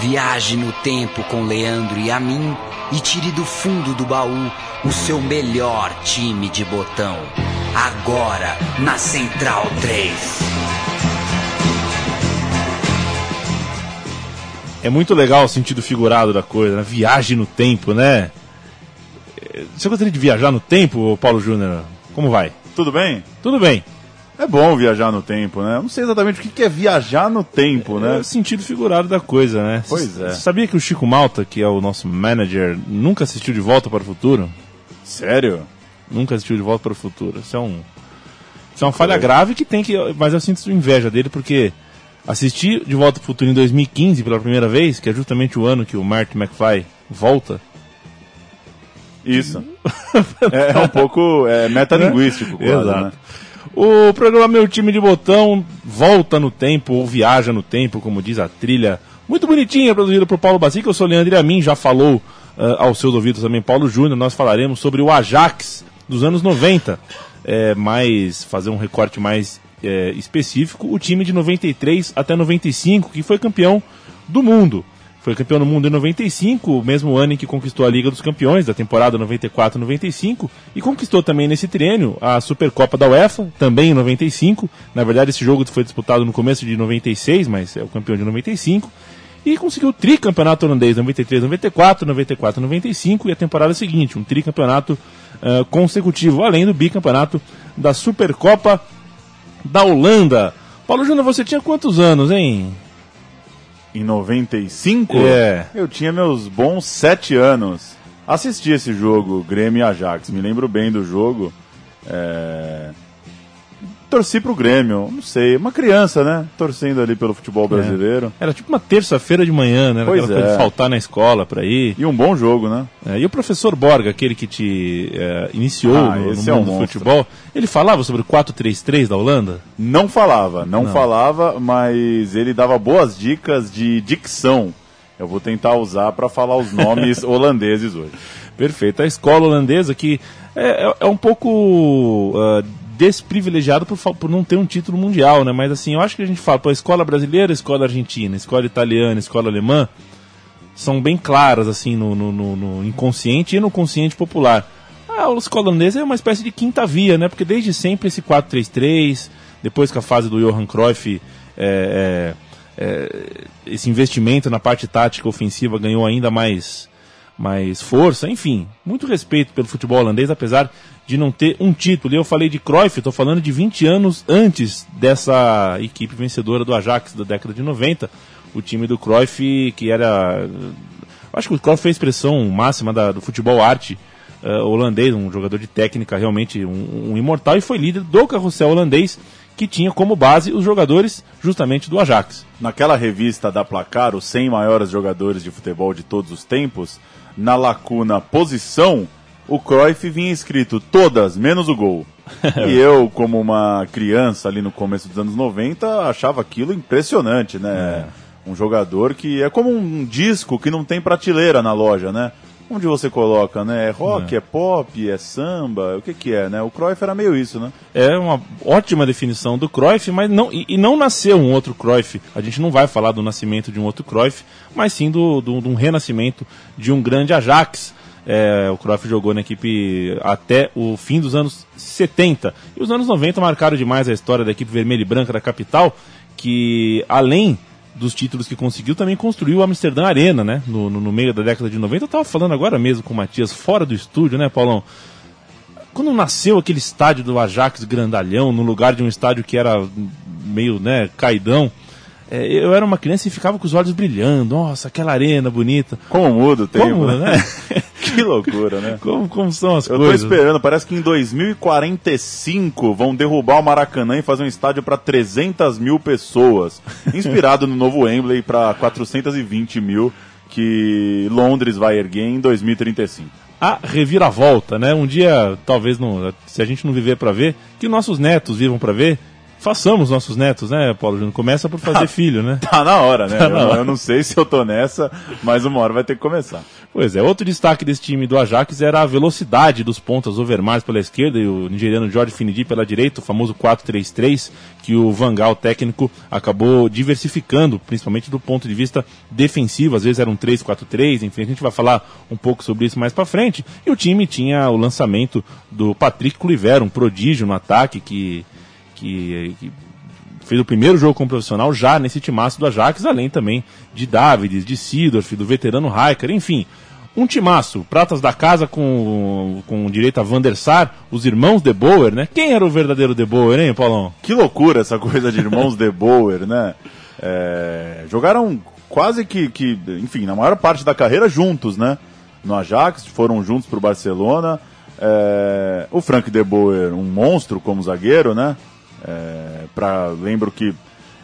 Viaje no tempo com Leandro e a mim e tire do fundo do baú o seu melhor time de botão. Agora na Central 3. É muito legal o sentido figurado da coisa, né? Viagem no tempo, né? Você gostaria de viajar no tempo, Paulo Júnior? Como vai? Tudo bem? Tudo bem. É bom viajar no tempo, né? Eu não sei exatamente o que é viajar no tempo, né? É o sentido figurado da coisa, né? Pois é. Você sabia que o Chico Malta, que é o nosso manager, nunca assistiu De Volta para o Futuro? Sério? Nunca assistiu De Volta para o Futuro. Isso é um. Isso é uma falha grave que tem que. Mas eu sinto inveja dele porque assistir De Volta para o Futuro em 2015 pela primeira vez, que é justamente o ano que o Martin McFly volta. Isso. é, um pouco é, metalinguístico, quase, Exato. né? O programa Meu Time de Botão volta no tempo, ou viaja no tempo, como diz a trilha. Muito bonitinha, produzida por Paulo Bacica. Eu sou Leandro a mim, já falou uh, aos seus ouvidos também Paulo Júnior. Nós falaremos sobre o Ajax dos anos 90. É, mais, fazer um recorte mais é, específico, o time de 93 até 95, que foi campeão do mundo. Foi campeão do mundo em 95, o mesmo ano em que conquistou a Liga dos Campeões, da temporada 94-95, e conquistou também nesse triênio a Supercopa da UEFA, também em 95. Na verdade, esse jogo foi disputado no começo de 96, mas é o campeão de 95. E conseguiu o tricampeonato holandês 93-94, 94-95 e a temporada seguinte, um tricampeonato uh, consecutivo, além do bicampeonato da Supercopa da Holanda. Paulo Júnior, você tinha quantos anos, hein? Em 95? É. Eu tinha meus bons sete anos. Assisti esse jogo, Grêmio e Ajax. Me lembro bem do jogo. É... Torci pro Grêmio, não sei, uma criança, né? Torcendo ali pelo futebol brasileiro. Era tipo uma terça-feira de manhã, né? Era Pois aquela é. de faltar na escola pra ir. E um bom jogo, né? É, e o professor Borga, aquele que te é, iniciou Ah, no, no é um mundo do futebol, ele falava sobre o 4-3-3 da Holanda? Não falava, não, Não. falava, mas ele dava boas dicas de dicção. Eu vou tentar usar para falar os nomes holandeses hoje. Perfeito. A escola holandesa que é, é- é um pouco ah, desprivilegiada por, por não ter um título mundial, né? Mas assim, eu acho que a gente fala, pô, a escola brasileira, a escola argentina, a escola italiana, a escola alemã, são bem claras, assim, no, no- no- no inconsciente e no consciente popular. A escola holandesa é uma espécie de quinta via, né? Porque desde sempre esse 4-3-3, depois que a fase do Johan Cruyff, é, é, é, esse investimento na parte tática ofensiva ganhou ainda mais, mais força. Enfim, muito respeito pelo futebol holandês, apesar de não ter um título. E eu falei de Cruyff, estou falando de 20 anos antes dessa equipe vencedora do Ajax da década de 90. O time do Cruyff, que era. Acho que o Cruyff foi a expressão máxima da- do futebol arte eh, holandês, um jogador de técnica realmente um, um imortal, e foi líder do carrossel holandês, que tinha como base os jogadores justamente do Ajax. Naquela revista da Placar, os 100 maiores jogadores de futebol de todos os tempos, na lacuna posição, o Cruyff vinha escrito todas, menos o gol. e eu, como uma criança ali no começo dos anos 90, achava aquilo impressionante, né? Um jogador que é como um disco que não tem prateleira na loja, né? Onde você coloca, né? É rock, é, pop, é samba, o que que é, né? O Cruyff era meio isso, né? É uma ótima definição do Cruyff, mas não, e, e não nasceu um outro Cruyff. A gente não vai falar do nascimento de um outro Cruyff, mas sim do, do, de um renascimento de um grande Ajax. É, o Cruyff jogou na equipe até o fim dos anos 70. E os anos 90 marcaram demais a história da equipe vermelha e branca da capital, que além dos títulos que conseguiu, também construiu a Amsterdã Arena, né? No, no, no meio da década de 90. Eu tava falando agora mesmo com o Matias, fora do estúdio, né, Paulão? quando nasceu aquele estádio do Ajax grandalhão, no lugar de um estádio que era meio, né, caidão, é, eu era uma criança e ficava com os olhos brilhando. Nossa, aquela arena bonita. Como muda o tempo, Como, né? né? que loucura, né? Como, como são as Eu tô coisas? esperando, parece que em 2045 vão derrubar o Maracanã e fazer um estádio para 300 mil pessoas. Inspirado no novo Wembley para 420 mil que Londres vai erguer em 2035. A reviravolta, né? Um dia, talvez, não, se a gente não viver para ver, que nossos netos vivam para ver, façamos nossos netos, né, Paulo Júnior? Começa por fazer filho, né? Tá na hora, né? Tá na eu, hora. eu não sei se eu tô nessa, mas uma hora vai ter que começar. Pois é, outro destaque desse time do Ajax era a velocidade dos pontas Overmars pela esquerda e o nigeriano Jorge Finidi pela direita, o famoso 4-3-3, que o Vangal técnico acabou diversificando, principalmente do ponto de vista defensivo, às vezes era um 3-4-3, enfim, a gente vai falar um pouco sobre isso mais pra frente. E o time tinha o lançamento do Patrick Kluivert, um prodígio no ataque que, que, que fez o primeiro jogo como profissional já nesse timaço do Ajax, além também de Davids, de Sidorf, do veterano Raikar, enfim. Um timaço, pratas da casa com, com direito a Van der Sar, os irmãos De Boer, né? Quem era o verdadeiro De Boer, hein, Paulão? Que loucura essa coisa de irmãos De Boer, né? É, jogaram quase que, que, enfim, na maior parte da carreira juntos, né? No Ajax, foram juntos pro Barcelona. É, o Frank De Boer, um monstro como zagueiro, né? É, pra, lembro que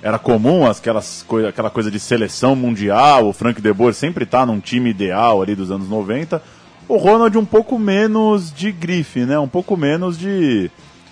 era comum aquelas coi aquela coisa de seleção mundial, o Frank De Boer sempre tá num time ideal ali dos anos 90. O Ronald um pouco menos de grife, né? Um pouco menos de,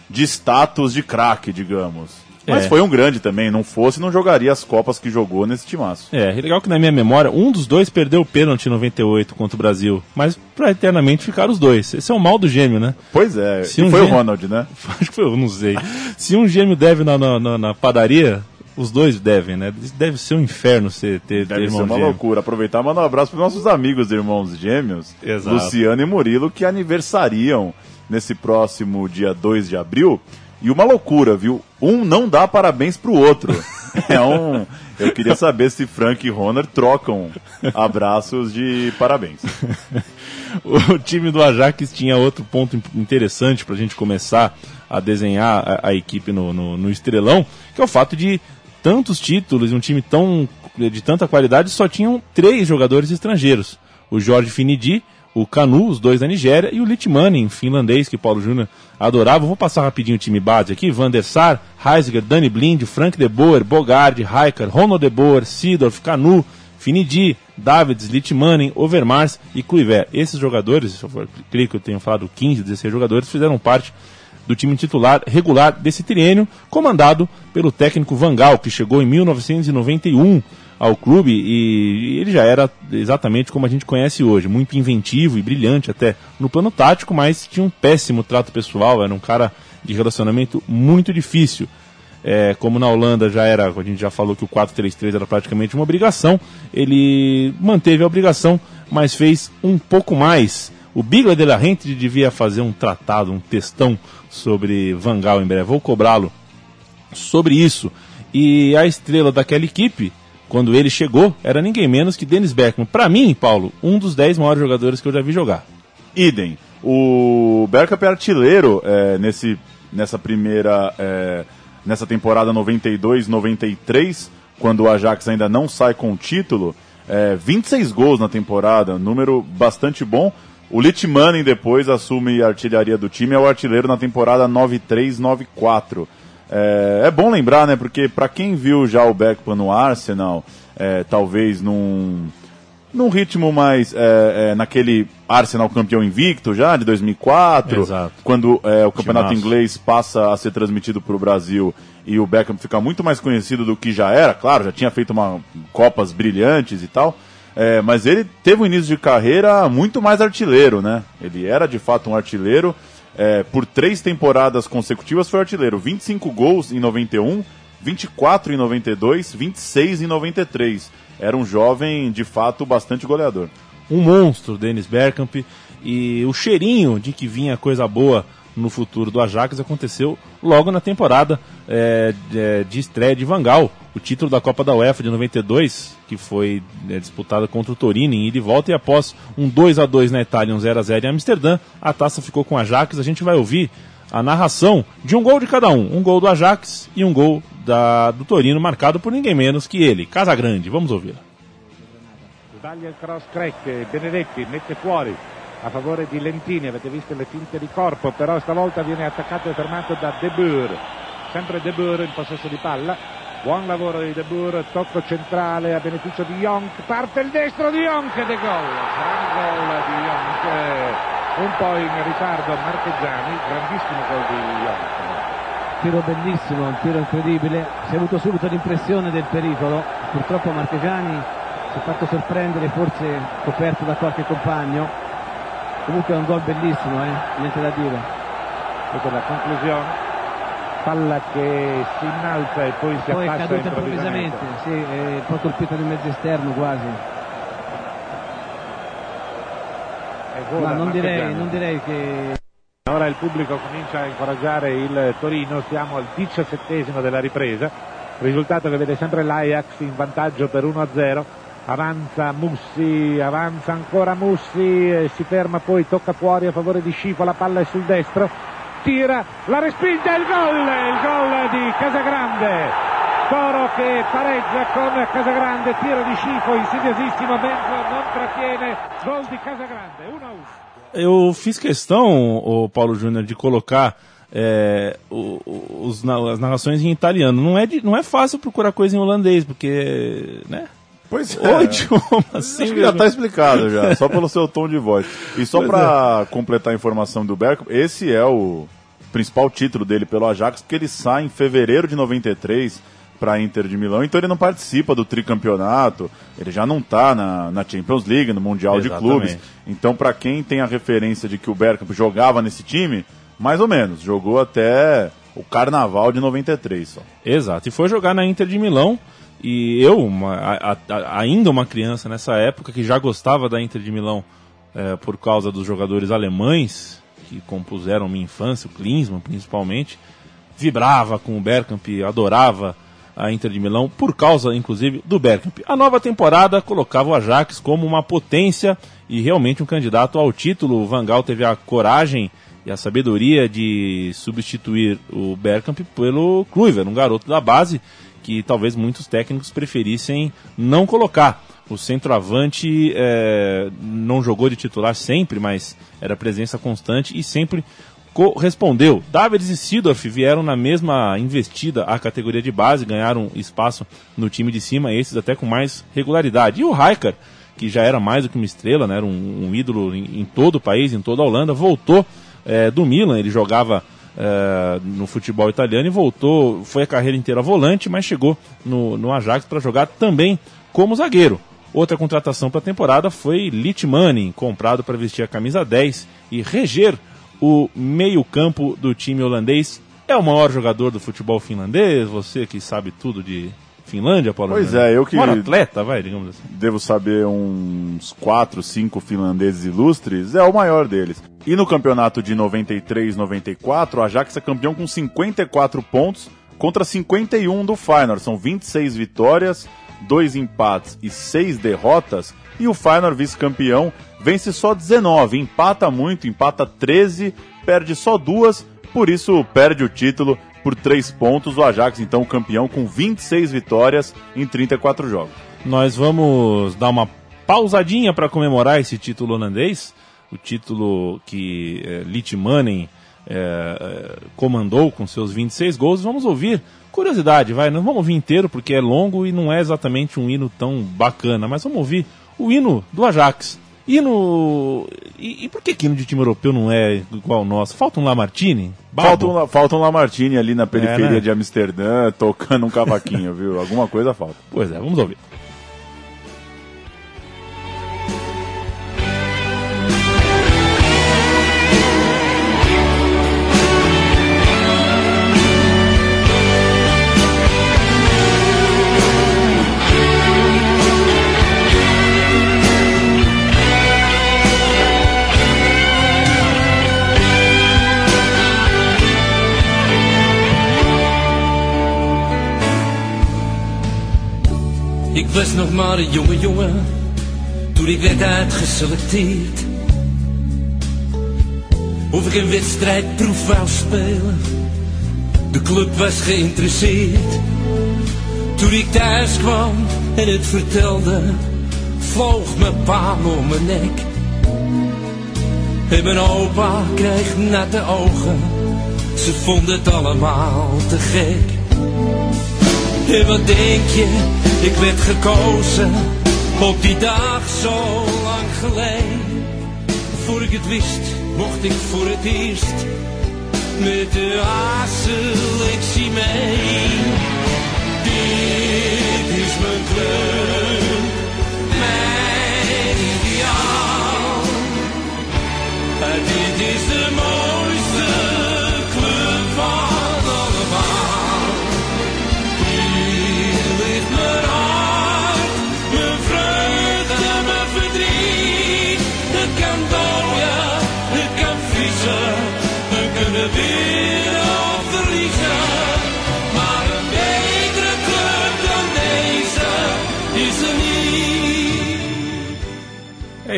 de status de craque, digamos. Mas É. foi um grande também, não fosse, não jogaria as Copas que jogou nesse timaço. É, legal que na minha memória, um dos dois perdeu o pênalti em 98 contra o Brasil, mas pra eternamente ficaram os dois. Esse é o mal do gêmeo, né? Pois é, Se um foi o dia- Ronald, né? Acho que foi, eu não sei. Se um gêmeo deve na, na, na- na padaria, os dois devem, né? Deve ser um inferno você ter, ter Deve ser irmão uma gêmeo. loucura. Aproveitar e mandar um abraço para nossos amigos irmãos gêmeos, Exato. Luciano e Murilo, que aniversariam nesse próximo dia 2 de abril. E uma loucura, viu? Um não dá parabéns pro outro. É um. Eu queria saber se Frank e Ronald trocam abraços de parabéns. O time do Ajax tinha outro ponto in- interessante para a gente começar a desenhar a, a equipe no, no, no estrelão, que é o fato de tantos títulos e um time tão de tanta qualidade só tinham três jogadores estrangeiros: o Jorge Finidi, o Canu, os dois da Nigéria, e o Litmanen, finlandês, que Paulo Júnior adorava. Vou passar rapidinho o time base aqui: Van der Sar, Heisiger, Dani Blind, Frank de Boer, Bogarde, Raikar, Ronald de Boer, Sidorf, Canu, Finidi, Davids, Litmanen, Overmars e Kluivert. Esses jogadores, eu creio que eu tenho falado 15, 16 jogadores, fizeram parte do time titular regular desse triênio, comandado pelo técnico Vangal, que chegou em 1991 ao clube e ele já era exatamente como a gente conhece hoje, muito inventivo e brilhante até no plano tático, mas tinha um péssimo trato pessoal, era um cara de relacionamento muito difícil. É, como na Holanda já era, a gente já falou que o 4-3-3 era praticamente uma obrigação, ele manteve a obrigação, mas fez um pouco mais. O Bigla de la Rente devia fazer um tratado, um textão sobre Van Gaal em breve. Vou cobrá-lo sobre isso. E a estrela daquela equipe, quando ele chegou, era ninguém menos que Dennis Bergman. Para mim, Paulo, um dos 10 maiores jogadores que eu já vi jogar. Idem. O Bergkamp é artilheiro é, nesse, nessa primeira. é, nessa temporada 92-93, quando o Ajax ainda não sai com o título. É, 26 gols na temporada, número bastante bom. O Litmanen depois assume a artilharia do time, é o artilheiro na temporada 93-94. É, é bom lembrar, né? Porque para quem viu já o Beckman no Arsenal, é, talvez num, num ritmo mais é, é, naquele Arsenal campeão invicto já de 2004, Exato. quando é, o campeonato Timaço. inglês passa a ser transmitido para o Brasil e o Beckham fica muito mais conhecido do que já era, claro, já tinha feito uma copas brilhantes e tal. é, mas ele teve um início de carreira muito mais artilheiro, né? Ele era de fato um artilheiro. É, por três temporadas consecutivas foi artilheiro. 25 gols em 91, 24 em 92, 26 em 93. Era um jovem, de fato, bastante goleador. um monstro, Dennis Bergkamp, e o cheirinho de que vinha coisa boa no futuro do Ajax aconteceu logo na temporada é, de, de estreia de Vangal, o título da Copa da UEFA de 92, que foi é, disputada contra o Torino em ida e volta, e após um 2 a 2 na Itália e um 0 a 0 em Amsterdã, a taça ficou com o Ajax. A gente vai ouvir a narração de um gol de cada um, um gol do Ajax e um gol da, do Torino, marcado por ninguém menos que ele, Casagrande. Vamos ouvir. Sbaglia cross Crack, Benedetti mette fuori a favore di Lentini, avete visto le finte di corpo, però stavolta viene attaccato e fermato da De Boer, sempre De Boer in possesso di palla, buon lavoro di De Boer, tocco centrale a beneficio di Jonk, parte il destro di Jonk ed è gol, gran gol di Jonk, un po' in ritardo Marchegiani, grandissimo gol di Jonk. tiro bellissimo, un tiro incredibile, si è avuto subito l'impressione del pericolo, purtroppo Marchegiani si è fatto sorprendere, forse coperto da qualche compagno, comunque è un gol bellissimo, eh? niente da dire. Ecco la conclusione, palla che si innalza e poi si Poi è caduta improvvisamente, improvvisamente. sì, è poi colpita nel mezzo esterno quasi. Vola Ma non direi, non direi che Ora il pubblico comincia a incoraggiare il Torino, siamo al diciassettesimo della ripresa, risultato che vede sempre l'Ajax in vantaggio per 1-0, avanza Mussi, avanza ancora Mussi, e si ferma poi, tocca fuori a favore di Scifo, la palla è sul destro, tira, la respinge, il gol, il gol di Casagrande. Toro che pareggia con Casagrande, tiro di Scifo, insidiosissimo, Benzo non trattiene, gol di Casagrande, 1-1. Eu fiz questão, o Paulo Júnior, de colocar é, os as narrações em italiano. Não é, de- não é fácil procurar coisa em holandês, porque, né? Pois O idioma, assim, Acho que já está explicado já, só pelo seu tom de voz. E só para completar a informação do Bergkamp, esse é o principal título dele pelo Ajax, porque ele sai em fevereiro de 93 para a Inter de Milão, então ele não participa do tricampeonato, ele já não está na, na Champions League, no Mundial de Exatamente. Clubes. Então, para quem tem a referência de que o Bergkamp jogava nesse time, mais ou menos, jogou até o Carnaval de 93 só. Exato, e foi jogar na Inter de Milão. E eu, uma- a- a- ainda uma criança nessa época, que já gostava da Inter de Milão eh, por causa dos jogadores alemães que compuseram minha infância, o Klinsmann principalmente, vibrava com o Bergkamp, adorava a Inter de Milão, por causa, inclusive, do Bergkamp. A nova temporada colocava o Ajax como uma potência e realmente um candidato ao título. O Van Gaal teve a coragem e a sabedoria de substituir o Bergkamp pelo Kluivert, um garoto da base que talvez muitos técnicos preferissem não colocar. O centroavante eh, não jogou de titular sempre, mas era presença constante e sempre correspondeu. Davids e Sidorf vieram na mesma investida à categoria de base, ganharam espaço no time de cima, esses até com mais regularidade. E o Raikar, que já era mais do que uma estrela, né, era um, um ídolo em, em todo o país, em toda a Holanda, voltou eh, do Milan, ele jogava eh, no futebol italiano e voltou, foi a carreira inteira volante, mas chegou no, no Ajax para jogar também como zagueiro. Outra contratação para a temporada foi Litmanen, comprado para vestir a camisa 10 e reger o meio-campo do time holandês. É o maior jogador do futebol finlandês, você que sabe tudo de Finlândia, Paulo. Pois é, eu que- Maior atleta, vai, digamos assim. devo saber uns 4, 5 finlandeses ilustres, é o maior deles. E no campeonato de 93-94, o Ajax é campeão com 54 pontos contra 51 do Feyenoord. São 26 vitórias, 2 empates e 6 derrotas. E o Feyenoord, vice-campeão, vence só 19, empata muito, empata 13, perde só duas, por isso perde o título por 3 pontos. O Ajax, então, campeão com 26 vitórias em 34 jogos. Nós vamos dar uma pausadinha para comemorar esse título holandês, o título que é, Litmanen é, é, comandou com seus 26 gols. Vamos ouvir, curiosidade, vai, não vamos ouvir inteiro porque é longo e não é exatamente um hino tão bacana, mas vamos ouvir o hino do Ajax. Hino. E, e por que, que hino de time europeu não é igual ao nosso? Falta um Lamartine? Falta um, falta um Lamartine ali na periferia né? de Amsterdã, tocando um cavaquinho, viu? Alguma coisa falta. Pois é, vamos ouvir. Maar een jonge jongen toen ik werd uitgeselecteerd. Of ik een wedstrijdproef wou spelen, de club was geïnteresseerd. Toen ik thuis kwam en het vertelde, vloog mijn pa om mijn nek. En mijn opa kreeg natte ogen, ze vonden het allemaal te gek. En wat denk je, ik werd gekozen op die dag zo lang geleden. Voor ik het wist, mocht ik voor het eerst met de selectie mee. Dit is mijn club, mijn ideaal. Dit is de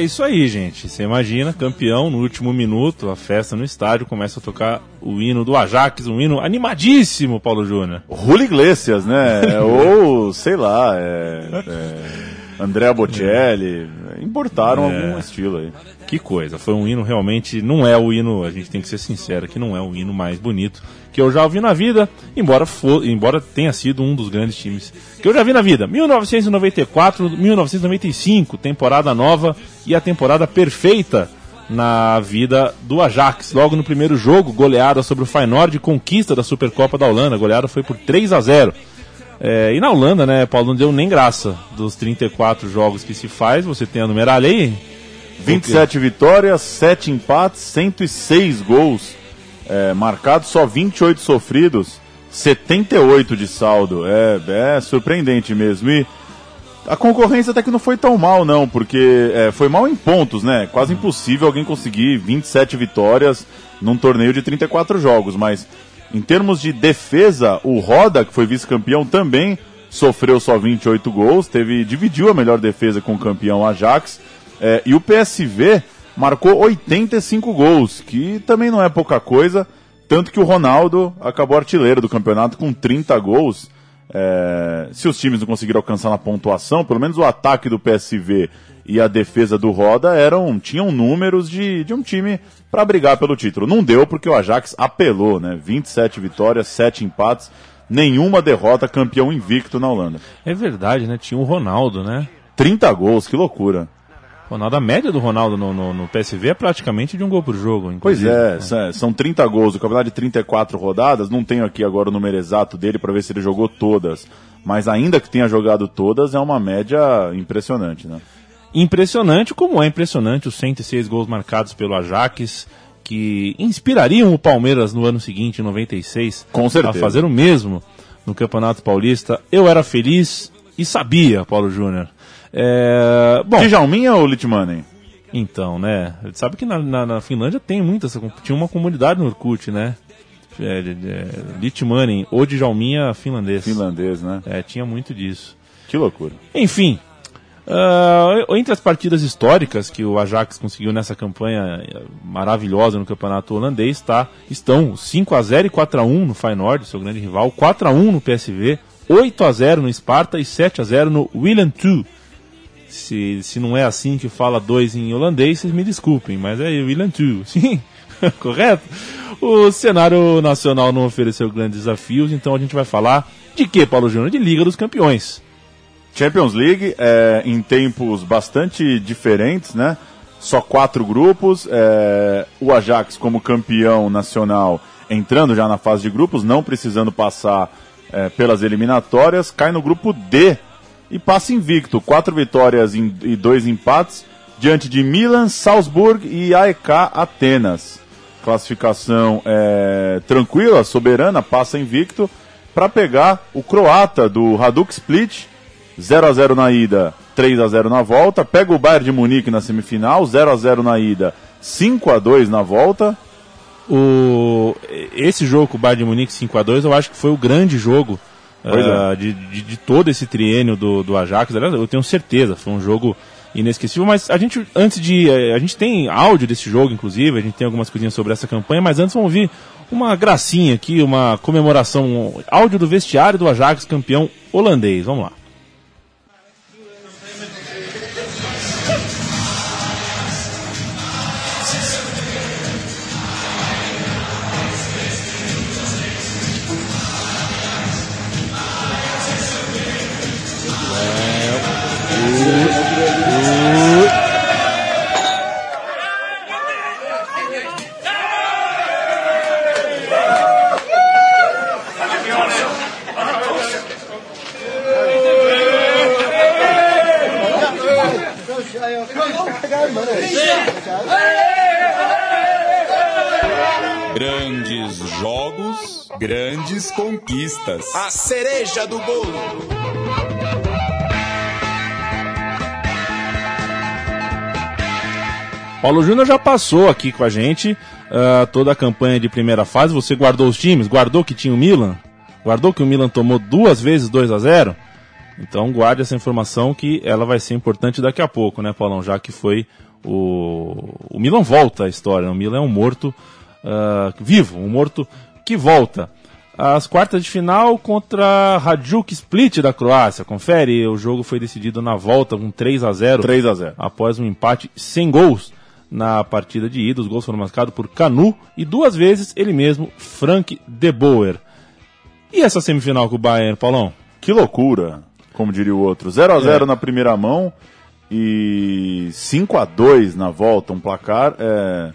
isso aí, gente. Você imagina, campeão no último minuto, a festa no estádio, começa a tocar o hino do Ajax, um hino animadíssimo, Paulo Júnior. Julio Iglesias, né? Ou, sei lá, é, é, Andrea Bocelli. Importaram É. algum estilo aí. Que coisa, foi um hino realmente, não é o hino, a gente tem que ser sincero, que não é o hino mais bonito que eu já ouvi na vida, embora for, embora tenha sido um dos grandes times que eu já vi na vida. 1994, 1995, temporada nova e a temporada perfeita na vida do Ajax. Logo no primeiro jogo, goleada sobre o Feyenoord, conquista da Supercopa da Holanda. A goleada foi por 3 a 0. É, e na Holanda, né, Paulo, não deu nem graça. Dos 34 jogos que se faz, você tem a numeralha aí? 27 vitórias, 7 empates, 106 gols é, marcados, só 28 sofridos, 78 de saldo. É, é surpreendente mesmo. E a concorrência até que não foi tão mal, não, porque é, foi mal em pontos, né? Quase impossível alguém conseguir 27 vitórias num torneio de 34 jogos, mas em termos de defesa, o Roda, que foi vice-campeão, também sofreu só 28 gols, teve dividiu a melhor defesa com o campeão Ajax. É, e o PSV marcou 85 gols, que também não é pouca coisa, tanto que o Ronaldo acabou artilheiro do campeonato com 30 gols. É, se os times não conseguiram alcançar na pontuação, pelo menos o ataque do PSV e a defesa do Roda eram tinham números de, de um time para brigar pelo título. Não deu porque o Ajax apelou, né? 27 vitórias, 7 empates, nenhuma derrota, campeão invicto na Holanda. É verdade, né? Tinha o Ronaldo, né? 30 gols, que loucura. Ronaldo, a média do Ronaldo no, no, no PSV é praticamente de um gol por jogo. Pois inclusive. é, sa- são 30 gols. O campeonato de 34 rodadas, não tenho aqui agora o número exato dele para ver se ele jogou todas. Mas ainda que tenha jogado todas, é uma média impressionante, né? Impressionante, como é impressionante os 106 gols marcados pelo Ajax, que inspirariam o Palmeiras no ano seguinte, em 96, Com certeza. a fazer o mesmo no Campeonato Paulista. Eu era feliz e sabia, Paulo Júnior. É, bom, Djalminha ou Litmanen? então, né? Sabe que na, na- na Finlândia tem muita, essa tinha uma comunidade no Orkut, né? É, de- Litmanen ou Djalminha finlandês. Finlandês, né? É, tinha muito disso. Que loucura. Enfim, ah, entre as partidas históricas que o Ajax conseguiu nessa campanha eh, maravilhosa no campeonato holandês, tá, estão 5 a 0 e 4 a 1 no Feyenoord, seu grande rival, 4 a 1 no PSV, 8 a 0 no Sparta e 7 a 0 no Willem II. Se, se não é assim que fala dois em holandês, vocês me desculpem, mas é Willem II, sim, correto? O cenário nacional não ofereceu grandes desafios, então a gente vai falar de que, Paulo Júnior? De Liga dos Campeões. Champions League é, em tempos bastante diferentes, né? Só quatro grupos. é, o Ajax como campeão nacional entrando já na fase de grupos, não precisando passar é, pelas eliminatórias, cai no grupo D e passa invicto. Quatro vitórias e dois empates diante de Milan, Salzburg e AEK Atenas. Classificação é, tranquila, soberana, passa invicto para pegar o croata do Haduk Split 0 a 0 na ida, 3 a 0 na volta. Pega o Bayern de Munique na semifinal, 0 a 0 na ida, 5 a 2 na volta. O, esse jogo com o Bayern de Munique 5x2, eu acho que foi o grande jogo Ah, é. de, de, de todo esse triênio do, do Ajax. Aliás, eu tenho certeza, foi um jogo inesquecível. Mas a gente, antes de. eh, A gente tem áudio desse jogo, inclusive, a gente tem algumas coisinhas sobre essa campanha, mas antes vamos ouvir uma gracinha aqui, uma comemoração, um áudio do vestiário do Ajax, campeão holandês. Vamos lá. Grandes jogos, grandes conquistas. A cereja do bolo. Paulo Júnior já passou aqui com a gente uh, toda a campanha de primeira fase. Você guardou os times? Guardou que tinha o Milan? Guardou que o Milan tomou duas vezes 2 a 0 Então guarde essa informação que ela vai ser importante daqui a pouco, né, Paulão? Já que foi o. O Milan volta à história. Né? O Milan é um morto uh, vivo, um morto que volta. As quartas de final contra Hajduk Split da Croácia. Confere, o jogo foi decidido na volta com 3 a 0 3 a 0 após um empate sem gols na partida de ida. Os gols foram marcados por Canu e duas vezes ele mesmo, Frank De Boer. E essa semifinal com o Bayern, Paulão? Que loucura, como diria o outro. 0 a 0 É. na primeira mão e 5 a 2 na volta, um placar é,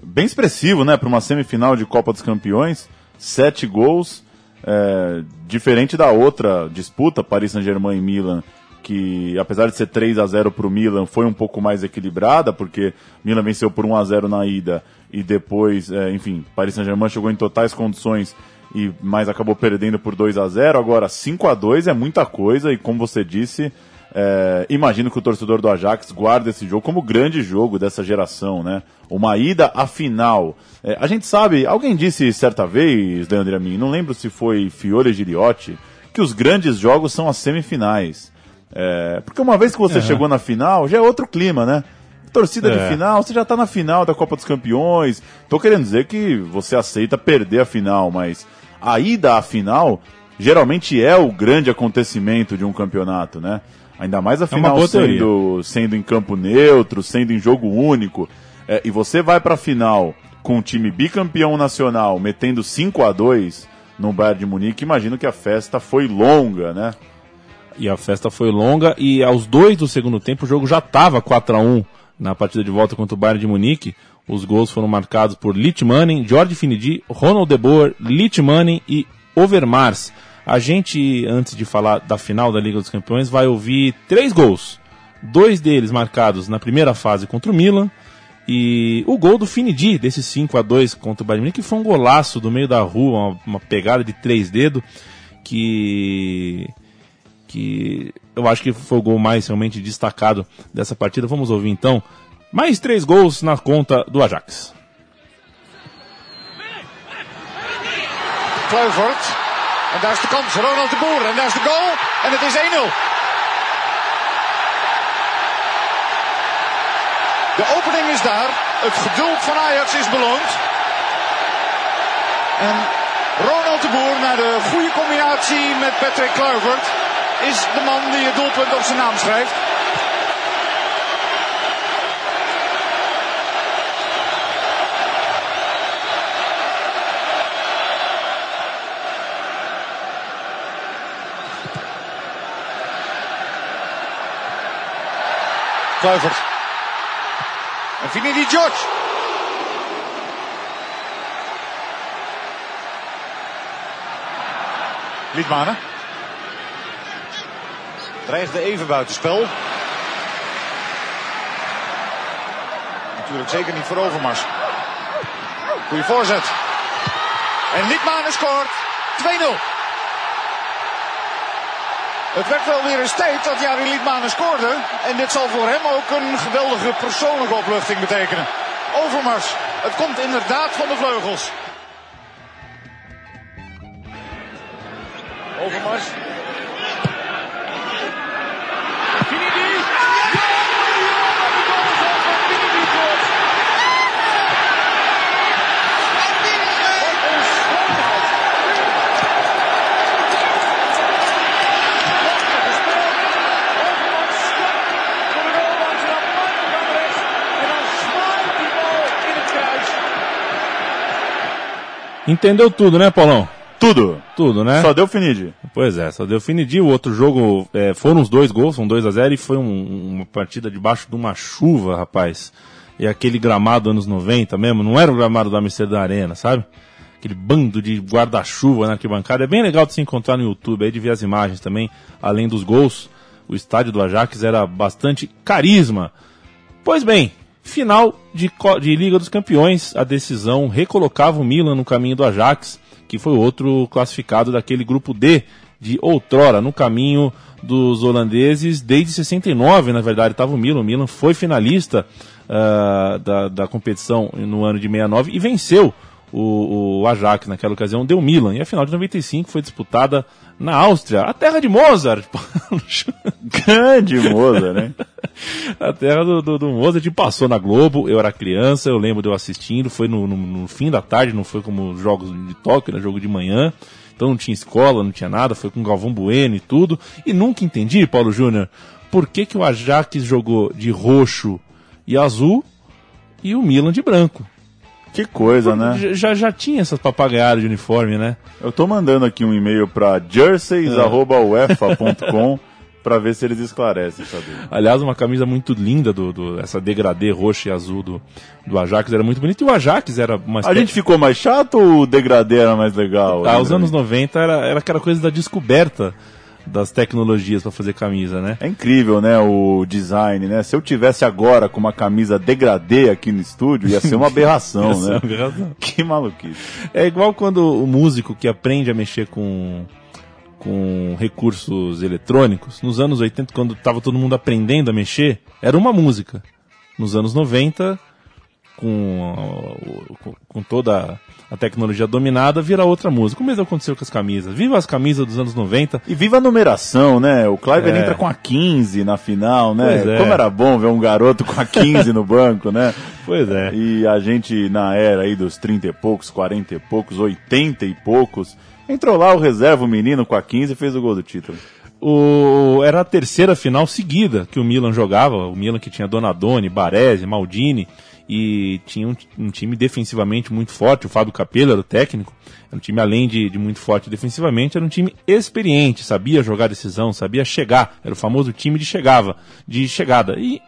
bem expressivo, né, para uma semifinal de Copa dos Campeões. Sete gols, é, diferente da outra disputa, Paris Saint-Germain e Milan, que apesar de ser 3 a 0 para o Milan, foi um pouco mais equilibrada, porque Milan venceu por 1 a 0 na ida e depois, é, enfim, Paris Saint-Germain chegou em totais condições e mas acabou perdendo por 2 a 0 Agora, 5 a 2 é muita coisa e como você disse, é, imagino que o torcedor do Ajax guarda esse jogo como o grande jogo dessa geração, né? Uma ida à final. É, a gente sabe, alguém disse certa vez, Leandro Amin, não lembro se foi Fiore Giriotti, que os grandes jogos são as semifinais. É, porque uma vez que você chegou na final, já é outro clima, né? Torcida É. de final, você já tá na final da Copa dos Campeões. Tô querendo dizer que você aceita perder a final, mas a ida à final geralmente é o grande acontecimento de um campeonato, né? Ainda mais a uma final teoria. sendo, sendo em campo neutro, sendo em jogo único. É, e você vai pra final com um time bicampeão nacional metendo 5 a 2 no Bayern de Munique, imagino que a festa foi longa, né? E a festa foi longa e aos dois do segundo tempo o jogo já estava 4 a 1 na partida de volta contra o Bayern de Munique. Os gols foram marcados por Litmanen, Jorge Finidi, Ronald De Boer, Litmanen e Overmars. A gente, antes de falar da final da Liga dos Campeões, vai ouvir três gols. Dois deles marcados na primeira fase contra o Milan. E o gol do Finidi, desse 5 a 2 contra o Bayern que foi um golaço do meio da rua, uma, uma pegada de três dedos, que que eu acho que foi o gol mais realmente destacado dessa partida. Vamos ouvir então. Mais três gols na conta do Ajax. Kluivert. En daar is de kans. Ronald de Boer. En daar is de goal. En het is 1-0. De opening is daar. Het geduld van Ajax is beloond. En Ronald de Boer, na de goede combinatie met Patrick Kluivert, is de man die het doelpunt op zijn naam schrijft. Kluivert. En Vinicius George. Liedmanen. Dreigde even buitenspel. Natuurlijk zeker niet voor Overmars. Goeie voorzet. En Liedmanen scoort 2-0. Het werd wel weer eens tijd dat Jari Liedmanen scoorde. En dit zal voor hem ook een geweldige persoonlijke opluchting betekenen. Overmars. Het komt inderdaad van de vleugels. Overmars. Entendeu tudo, né, Paulão? Tudo. Tudo, né? Só deu Finide. Pois é, só deu Finidi. O outro jogo é, foram os dois gols, são 2 a 0 e foi um- uma partida debaixo de uma chuva, rapaz. E aquele gramado anos 90 mesmo, não era o gramado da Amsterdã Arena, sabe? Aquele bando de guarda-chuva na arquibancada. É bem legal de se encontrar no YouTube aí, de ver as imagens também, além dos gols. o estádio do Ajax era bastante carisma. Pois bem, final de, de Liga dos Campeões, a decisão recolocava o Milan no caminho do Ajax, que foi outro classificado daquele grupo D de outrora, no caminho dos holandeses desde 69, na verdade, estava o Milan. O Milan foi finalista uh, da, da competição no ano de 69 e venceu o, o Ajax naquela ocasião, deu Milan. E a final de 95 foi disputada na Áustria, a terra de Mozart. Grande Mozart, né? a terra do, do, do Mozart passou na Globo, eu era criança, eu lembro de eu assistindo, foi no, no, no fim da tarde, não foi como os jogos de Tóquio, né, jogo de manhã. Então não tinha escola, não tinha nada, foi com Galvão Bueno e tudo. E nunca entendi, Paulo Júnior, por que, que o Ajax jogou de roxo e azul e o Milan de branco. Que coisa, né? Já, já tinha essas papagaiadas de uniforme, né? Eu tô mandando aqui um e-mail para jerseys.uefa.com para ver se eles esclarecem, sabe? Aliás, uma camisa muito linda do, do essa degradê roxa e azul do, do Ajax era muito bonito e o Ajax era mais A gente ficou mais chato ou o degradê era mais legal? Ah, os anos 90 era, era aquela coisa da descoberta das tecnologias para fazer camisa, né? É incrível, né, o design, né? Se eu tivesse agora com uma camisa degradê aqui no estúdio, ia ser uma aberração, né? Uma aberração. Que maluquice. É igual quando o músico que aprende a mexer com com recursos eletrônicos, nos anos 80, quando estava todo mundo aprendendo a mexer, era uma música. Nos anos 90, com, com, com toda a tecnologia dominada, vira outra música. O mesmo aconteceu com as camisas. Viva as camisas dos anos 90. E viva a numeração, né? O Clive é. entra com a 15 na final, né? É. Como era bom ver um garoto com a 15 no banco, né? Pois é. E a gente, na era aí dos 30 e poucos, 40 e poucos, 80 e poucos, entrou lá o reserva, o menino com a 15 e fez o gol do título. O, era a terceira final seguida que o Milan jogava, o Milan que tinha Donadoni, Baresi, Maldini, e tinha um, um, time defensivamente muito forte. O Fábio Capello era o técnico. Era um time, além de, de, muito forte defensivamente, era um time experiente, sabia jogar decisão, sabia chegar. Era o famoso time de chegava, de chegada. E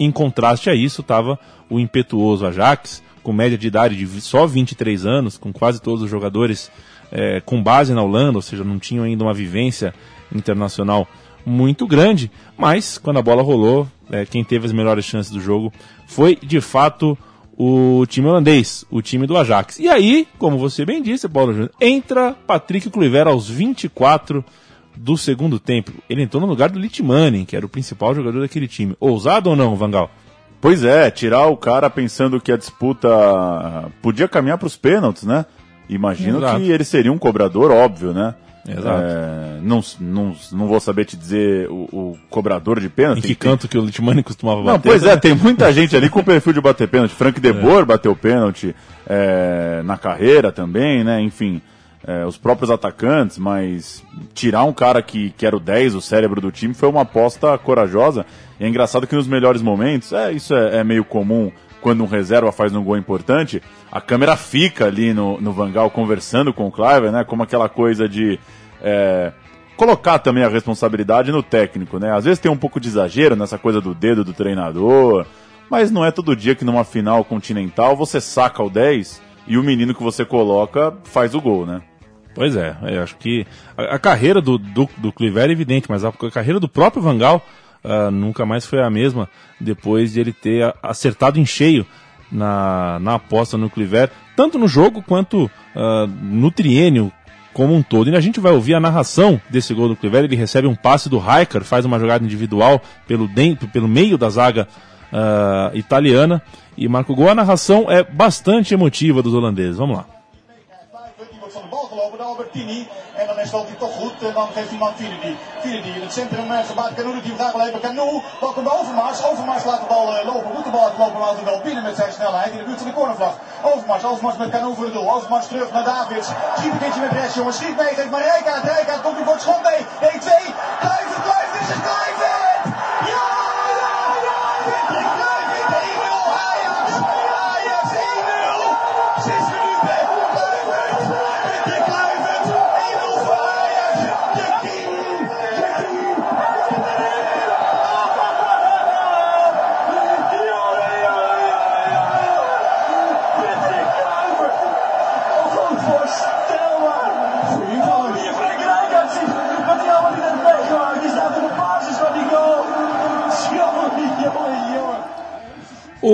em contraste a isso estava o impetuoso Ajax, com média de idade de só 23 anos, com quase todos os jogadores é, com base na Holanda, ou seja, não tinham ainda uma vivência internacional muito grande, mas quando a bola rolou, é, quem teve as melhores chances do jogo foi de fato o time holandês, o time do Ajax. E aí, como você bem disse, Paulo Júnior, entra Patrick Kluivert aos 24 do segundo tempo. Ele entrou no lugar do Litmanen, que era o principal jogador daquele time. Ousado ou não, Vangal? Pois é, tirar o cara pensando que a disputa podia caminhar para os pênaltis, né? Imagino Exato. que ele seria um cobrador, óbvio, né? Exato. É, não, não, não vou saber te dizer o, o cobrador de pênalti. Em que tem, canto que o Litmani costumava bater? Não, pois é, tem muita gente ali com o perfil de bater pênalti. Frank De Boer é. bateu pênalti é, na carreira também, né? Enfim, é, os próprios atacantes, mas tirar um cara que, que era o 10, o cérebro do time, foi uma aposta corajosa. E é engraçado que nos melhores momentos, é, isso é, é meio comum quando um reserva faz um gol importante, a câmera fica ali no, no Vangal conversando com o Clive, né? Como aquela coisa de é, colocar também a responsabilidade no técnico, né? Às vezes tem um pouco de exagero nessa coisa do dedo do treinador, mas não é todo dia que numa final continental você saca o 10 e o menino que você coloca faz o gol, né? Pois é, eu acho que a, a carreira do, do, do Cliver é evidente, mas a, a carreira do próprio Vangal uh, nunca mais foi a mesma depois de ele ter acertado em cheio na, na aposta no Cliver, tanto no jogo quanto uh, no triênio como um todo. E a gente vai ouvir a narração desse gol do Cliver. Ele recebe um passe do Raikar, faz uma jogada individual pelo, dentro, pelo meio da zaga uh, italiana e marca o gol. A narração é bastante emotiva dos holandeses. Vamos lá. En dan stelt hij toch goed. Dan geeft hij man. Finidi in het centrum uh, gebaat Canoe. Die vraagt wel even Canoe. Bal komt Overmars. Overmars laat de bal uh, lopen. Moet de bal lopen. Maar altijd wel binnen met zijn snelheid. In de buurt van de cornervlag. Overmars. Overmars met Canoe voor de doel. Overmars terug naar Davids. Schiet een keertje met rechts jongens. Schiet mee. Geeft maar Rijkaard. Rijkaard komt hij voor het schot mee. 1-2. Kluivert. Kluivert is het. Kluivert.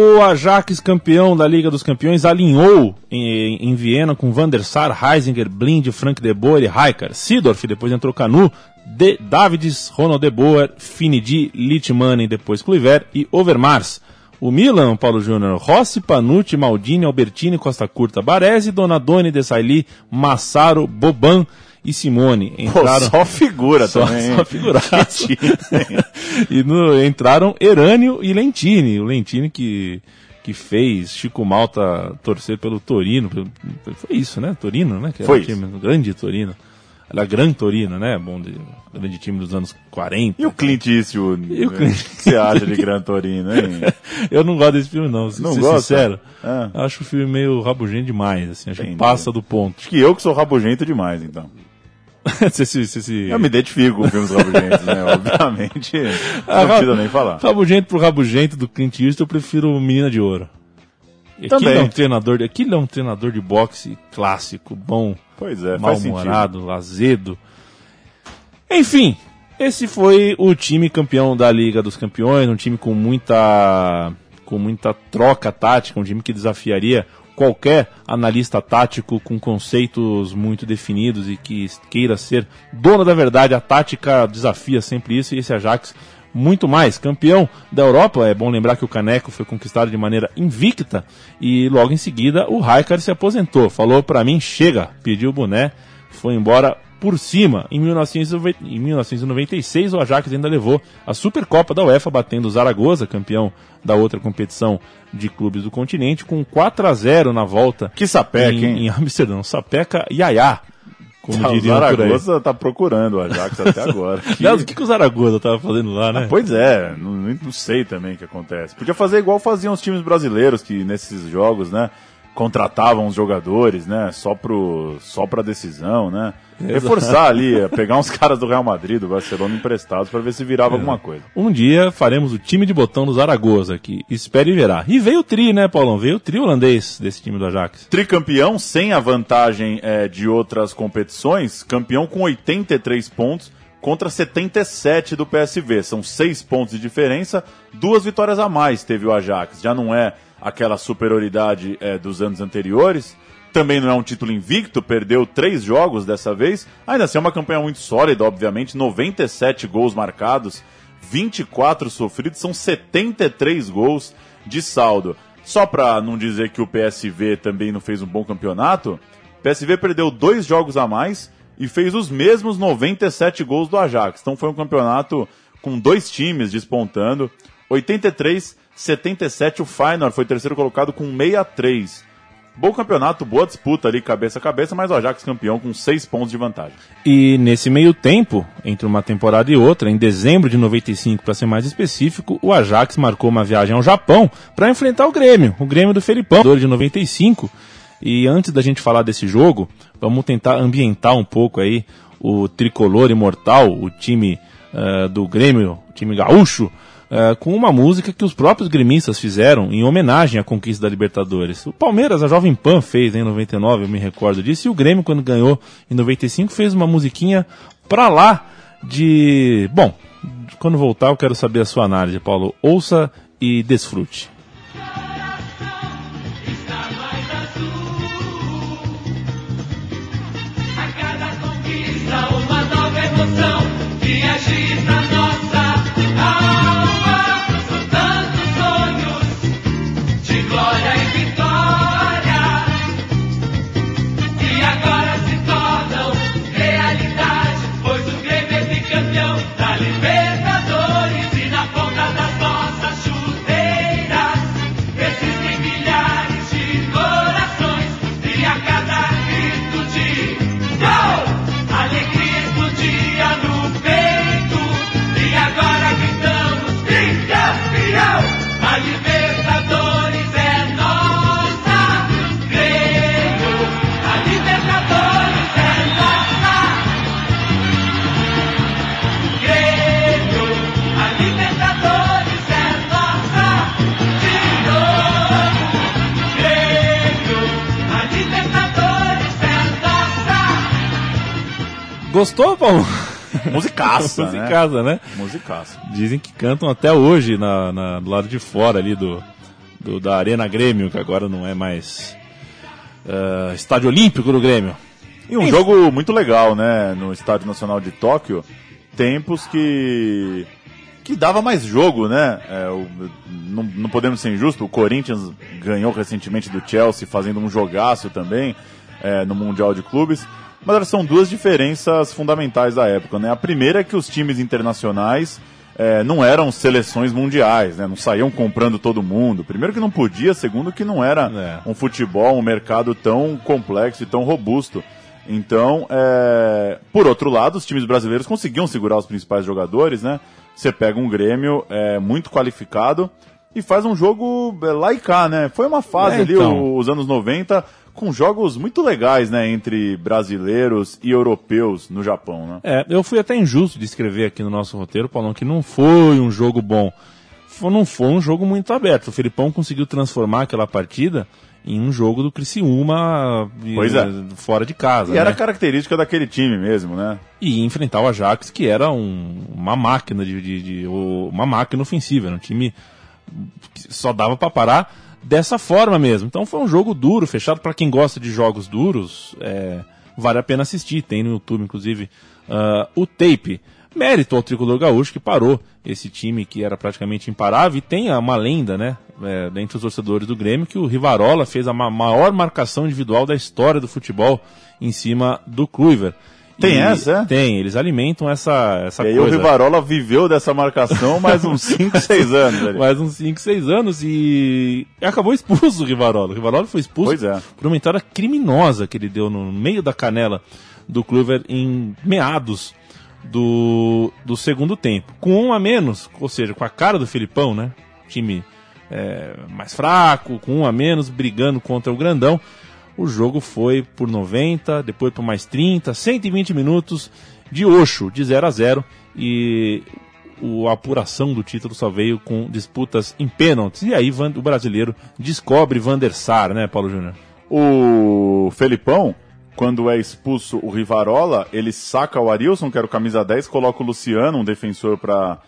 O Ajax, campeão da Liga dos Campeões, alinhou em, em Viena com Van der Sar, Heisinger, Blind, Frank de Boer e Raikar. Sidorf, depois entrou Canu, de Davids, Ronald de Boer, Finidi, Littmannen, depois Kluivert e Overmars. O Milan, Paulo Júnior, Rossi, Panucci, Maldini, Albertini, Costa Curta, Baresi, Donadoni, Desailly, Massaro, Boban e Simone. Entraram... Pô, só figura só, também. Só figuraço. e no, entraram Erânio e Lentini. O Lentini que, que fez Chico Malta torcer pelo Torino. Foi isso, né? Torino, né? Que Foi time, grande Torino. Era Gran Torino, né? Bom, de, grande time dos anos 40. E o Clint Eastwood? E o Clint... O que você acha de Gran Torino, hein? eu não gosto desse filme, não. Se não ser gosta? sincero. É. Acho o filme meio rabugento demais, assim. Acho que passa do ponto. Acho que eu que sou rabugento demais, então. você se, você se... Eu me identifico com filmes rabugentos, né? Obviamente. Ah, não precisa nem falar. Rabugento pro rabugento do Clint Eastwood, eu prefiro Menina de Ouro. Aquilo Também. é um treinador, de- aquilo é um treinador de boxe clássico, bom, Pois é, mal-humorado, azedo. Enfim, esse foi o time campeão da Liga dos Campeões, um time com muita com muita troca tática, um time que desafiaria qualquer analista tático com conceitos muito definidos e que queira ser dono da verdade. A tática desafia sempre isso e esse Ajax muito mais. Campeão da Europa, é bom lembrar que o Caneco foi conquistado de maneira invicta e logo em seguida o Raikar se aposentou. Falou pra mim, chega, pediu o boné, foi embora por cima. Em 1990 em 1996 o Ajax ainda levou a Supercopa da UEFA batendo o Zaragoza, campeão da outra competição de clubes do continente, com 4 a 0 na volta. Que sapeca, em, hein? em Amsterdã, sapeca Yaya. Como Ah, o. Zaragoza tá procurando o Ajax até agora. Que- o que, que o Zaragoza tava fazendo lá, né? Pois é, não, não sei também o que acontece. Podia fazer igual faziam os times brasileiros que nesses jogos, né, contratavam os jogadores, né, só pro só para decisão, né? Reforçar ali, é, pegar uns caras do Real Madrid, do Barcelona emprestados para ver se virava alguma coisa. Um dia faremos o time de botão do Zaragoza aqui. Espere e verá. E veio o tri, né, Paulão? Veio o tri holandês desse time do Ajax. Tricampeão sem a vantagem é, de outras competições, campeão com 83 pontos contra 77 do PSV. São seis pontos de diferença, duas vitórias a mais teve o Ajax. Já não é aquela superioridade é, dos anos anteriores. Também não é um título invicto, perdeu três jogos dessa vez. Ainda assim é uma campanha muito sólida, obviamente. 97 gols marcados, 24 sofridos, são 73 gols de saldo. Só para não dizer que o PSV também não fez um bom campeonato, o PSV perdeu dois jogos a mais e fez os mesmos 97 gols do Ajax. Então foi um campeonato com dois times despontando. 83, 77, o Feyenoord foi terceiro colocado com 63. Bom campeonato, boa disputa ali cabeça a cabeça, mas o Ajax campeão com seis pontos de vantagem. E nesse meio tempo, entre uma temporada e outra, em dezembro de 95, para ser mais específico, o Ajax marcou uma viagem ao Japão para enfrentar o Grêmio, o Grêmio do Felipão, de 95. E antes da gente falar desse jogo, vamos tentar ambientar um pouco aí o tricolor imortal, o time eh, do Grêmio, o time gaúcho, eh, com uma música que os próprios gremistas fizeram em homenagem à conquista da Libertadores. O Palmeiras, a Jovem Pan, fez em 99, eu me recordo disso, e o Grêmio, quando ganhou em 95, fez uma musiquinha pra lá de. Bom, quando voltar eu quero saber a sua análise, Paulo. Ouça e desfrute. Emoção nossa alma. Gostou, Paulo? Musicaça, né? Musicaça, né? Musicaça. Dizem que cantam até hoje na, na- do lado de fora ali do, do, da Arena Grêmio, que agora não é mais uh, Estádio Olímpico do Grêmio. E um jogo muito legal, né? No Estádio Nacional de Tóquio. Tempos que. que dava mais jogo, né? É, o, não, não podemos ser injustos. O Corinthians ganhou recentemente do Chelsea, fazendo um jogaço também é, no Mundial de Clubes. Mas são duas diferenças fundamentais da época, né? A primeira é que os times internacionais é, não eram seleções mundiais, né? Não saíam comprando todo mundo. Primeiro que não podia, segundo que não era é. um futebol, um mercado tão complexo e tão robusto. Então, é... por outro lado, os times brasileiros conseguiam segurar os principais jogadores, né? Você pega um Grêmio é, muito qualificado e faz um jogo é, lá e cá, né? Foi uma fase é, ali, então... os anos 90, com jogos muito legais, né, entre brasileiros e europeus no Japão, né? É, eu fui até injusto de escrever aqui no nosso roteiro, Paulão, que não foi um jogo bom. Não foi um jogo muito aberto. O Felipão conseguiu transformar aquela partida em um jogo do Criciúma pois é. fora de casa. E né? era característica daquele time mesmo, né? E enfrentar o Ajax, que era um, uma máquina de, de, de, uma máquina ofensiva, era um time que só dava para parar dessa forma mesmo. Então foi um jogo duro, fechado para quem gosta de jogos duros, é, vale a pena assistir. Tem no YouTube, inclusive, uh, o tape. Mérito ao tricolor gaúcho que parou esse time que era praticamente imparável e tem uma lenda, né, é, dentre os torcedores do Grêmio, que o Rivarola fez a ma maior marcação individual da história do futebol em cima do Kluivert. Tem e essa, é? Tem, eles alimentam essa, essa e coisa. E o Rivarola viveu dessa marcação mais uns 5, 6 anos. Ali. mais uns 5, 6 anos e acabou expulso o Rivarola. O Rivarola foi expulso é. por uma entrada criminosa que ele deu no meio da canela do Kluivert em meados do, do segundo tempo. Com um a menos, ou seja, com a cara do Filipão, né? Time é, mais fraco, com um a menos, brigando contra o grandão. O jogo foi por 90, depois por mais 30, 120 minutos de Oxo, de 0 a 0 e a apuração do título só veio com disputas em pênaltis. E aí o brasileiro descobre Van der Sar, né, Paulo Júnior? O Felipão, quando é expulso o Rivarola, ele saca o Arilson, que era o camisa 10, coloca o Luciano, um defensor, para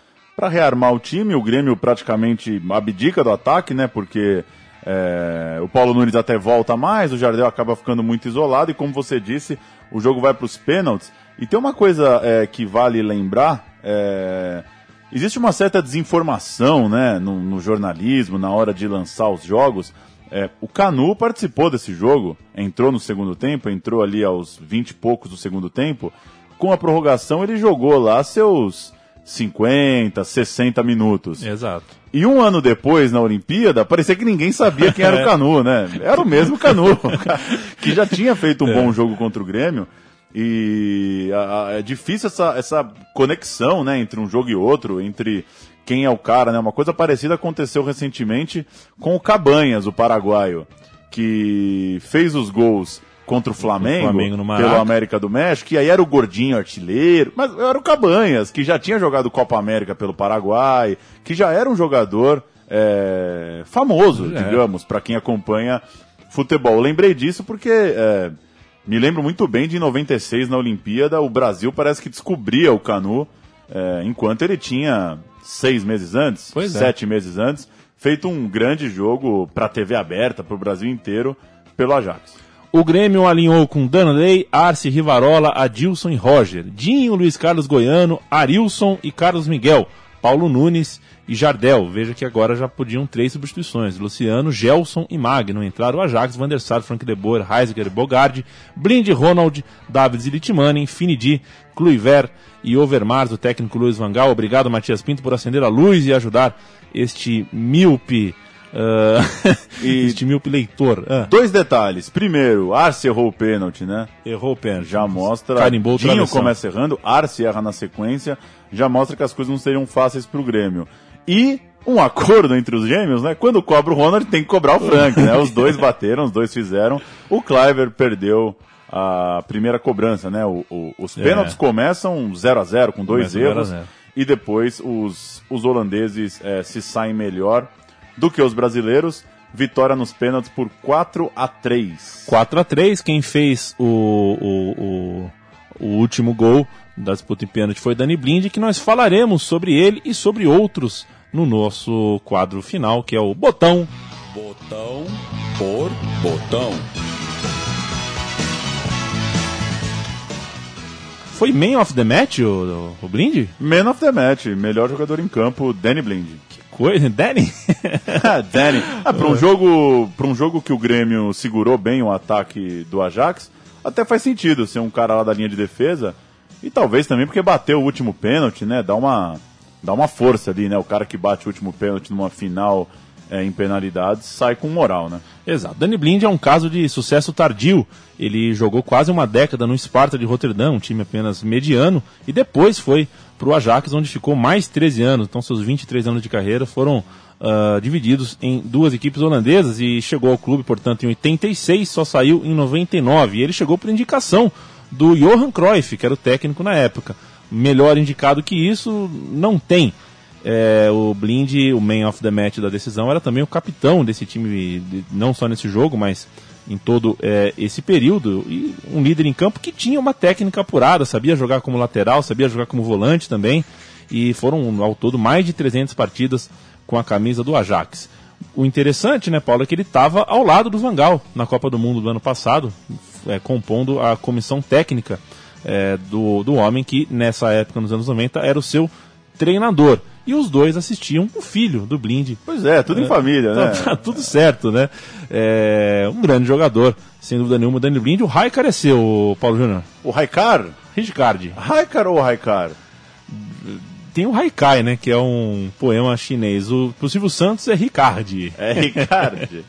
rearmar o time. O Grêmio praticamente abdica do ataque, né, porque é, o Paulo Nunes até volta mais, o Jardel acaba ficando muito isolado e, como você disse, o jogo vai para os pênaltis. E tem uma coisa é, que vale lembrar: é, existe uma certa desinformação né, no, no, jornalismo na hora de lançar os jogos. É, o Canu participou desse jogo, entrou no segundo tempo, entrou ali aos 20 e poucos do segundo tempo. Com a prorrogação, ele jogou lá seus 50, 60 minutos. Exato. E um ano depois, na Olimpíada, parecia que ninguém sabia quem era o é. Canu, né? Era o mesmo Canu, que já tinha feito um é. bom jogo contra o Grêmio. E a, a, é difícil essa, essa conexão, né, entre um jogo e outro, entre quem é o cara, né? Uma coisa parecida aconteceu recentemente com o Cabanhas, o paraguaio, que fez os gols contra o Flamengo, Flamengo pelo América do México, e aí era o gordinho artilheiro, mas era o Cabanhas, que já tinha jogado Copa América pelo Paraguai, que já era um jogador é, famoso, é. digamos, para quem acompanha futebol. lembrei disso porque é, me lembro muito bem de em 96 na Olimpíada, o Brasil parece que descobria o Canu, é, enquanto ele tinha seis meses antes, pois é. sete meses antes, feito um grande jogo para TV aberta, para o Brasil inteiro, pelo Ajax. O Grêmio alinhou com Danley, Arce, Rivarola, Adilson e Roger. Dinho, Luiz Carlos Goiano, Arilson e Carlos Miguel. Paulo Nunes e Jardel. Veja que agora já podiam três substituições. Luciano, Gelson e Magno. Entraram Ajax, Van Frank de Boer, Heisger, Bogardi, Blind, Ronald, Davids e Litmanen, Finidi, Kluivert e Overmars, o técnico Luiz Vangal. Obrigado, Matias Pinto, por acender a luz e ajudar este míope Uh, e este míope leitor. Uh. Dois detalhes. Primeiro, Arce errou o pênalti, né? Errou o pênalti. Já mostra. Carimbou Dinho começa errando, Arce erra na sequência. Já mostra que as coisas não seriam fáceis pro Grêmio. E um acordo entre os gêmeos, né? Quando cobra o Ronald, tem que cobrar o Frank, né? Os dois bateram, os dois fizeram. O Cliver perdeu a primeira cobrança, né? O, o, os é. pênaltis é. começam 0 a 0 com dois Começa erros. E depois os, os holandeses é, se saem melhor do que os brasileiros. Vitória nos pênaltis por 4 a 3 4 a 3 Quem fez o, o, o, o último gol da disputa em pênalti foi Dani Blind, que nós falaremos sobre ele e sobre outros no nosso quadro final, que é o Botão Botão por botão. Foi man of the match o, o Blind? Man of the match, melhor jogador em campo, Danny Blind. Coisa, Danny? Danny. Ah, para um jogo, para um jogo que o Grêmio segurou bem o ataque do Ajax, até faz sentido ser um cara lá da linha de defesa. E talvez também porque bateu o último pênalti, né? Dá uma dá uma força ali, né? O cara que bate o último pênalti numa final é, em penalidades sai com moral, né? Exato. Danny Blind é um caso de sucesso tardio. Ele jogou quase uma década no Sparta de Roterdã, um time apenas mediano, e depois foi para o Ajax, onde ficou mais 13 anos. Então, seus 23 anos de carreira foram uh, divididos em duas equipes holandesas e chegou ao clube, portanto, em 86, só saiu em 99. E ele chegou por indicação do Johan Cruyff, que era o técnico na época. Melhor indicado que isso, não tem. É, o Blind, o man of the match da decisão, era também o capitão desse time, não só nesse jogo, mas em todo é, esse período. E um líder em campo que tinha uma técnica apurada, sabia jogar como lateral, sabia jogar como volante também. E foram ao todo mais de 300 partidas com a camisa do Ajax. O interessante, né, Paulo, é que ele estava ao lado do Vangal na Copa do Mundo do ano passado, é, compondo a comissão técnica é, do, do homem que, nessa época, nos anos 90, era o seu treinador e os dois assistiam o filho do Blind. Pois é, tudo é, em família, né? Tá, tá, tudo certo, né? É, um grande jogador, sem dúvida nenhuma, o Dani Blind. O Raikar é seu, Paulo Júnior. O Raikar? Richard. Raikar ou Raikar? Tem o Haikai, né? Que é um poema chinês. O Silvio Santos é Ricard. É Ricard.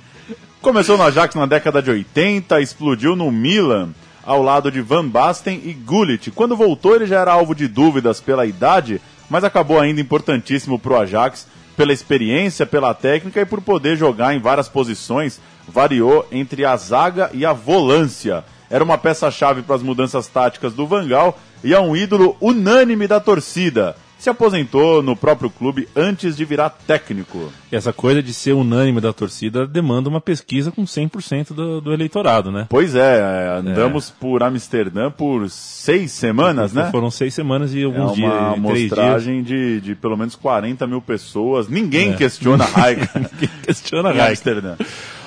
Começou no Ajax na década de 80, explodiu no Milan ao lado de Van Basten e Gullit. Quando voltou, ele já era alvo de dúvidas pela idade mas acabou ainda importantíssimo para o Ajax pela experiência, pela técnica e por poder jogar em várias posições. Variou entre a zaga e a volância. Era uma peça-chave para as mudanças táticas do Vangal e é um ídolo unânime da torcida se aposentou no próprio clube antes de virar técnico. Essa coisa de ser unânime da torcida demanda uma pesquisa com 100% do, do eleitorado, né? Pois é, é andamos é. por Amsterdã por seis semanas, né? Foram seis semanas e alguns é dias. Uma amostragem de, de pelo menos 40 mil pessoas. Ninguém é. questiona Raik. Ninguém questiona Amsterdã.